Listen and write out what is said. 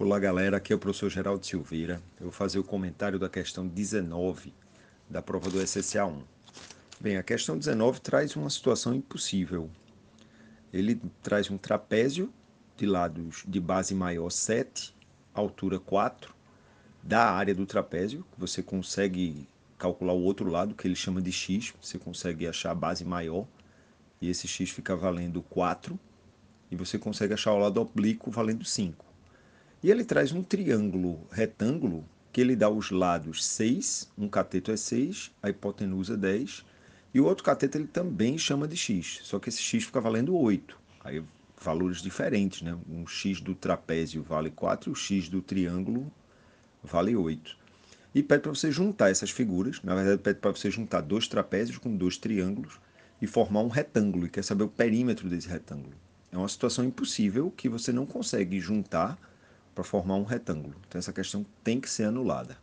Olá galera, aqui é o professor Geraldo Silveira. Eu vou fazer o comentário da questão 19 da prova do SSA 1. Bem, a questão 19 traz uma situação impossível. Ele traz um trapézio de lados de base maior 7, altura 4, da área do trapézio, que você consegue calcular o outro lado, que ele chama de x, você consegue achar a base maior, e esse x fica valendo 4, e você consegue achar o lado oblíquo valendo 5. E ele traz um triângulo retângulo que ele dá os lados 6, um cateto é 6, a hipotenusa é 10, e o outro cateto ele também chama de x, só que esse x fica valendo 8. Aí valores diferentes, né? Um x do trapézio vale 4 e o x do triângulo vale 8. E pede para você juntar essas figuras, na verdade pede para você juntar dois trapézios com dois triângulos e formar um retângulo, e quer saber o perímetro desse retângulo. É uma situação impossível que você não consegue juntar para formar um retângulo. Então essa questão tem que ser anulada.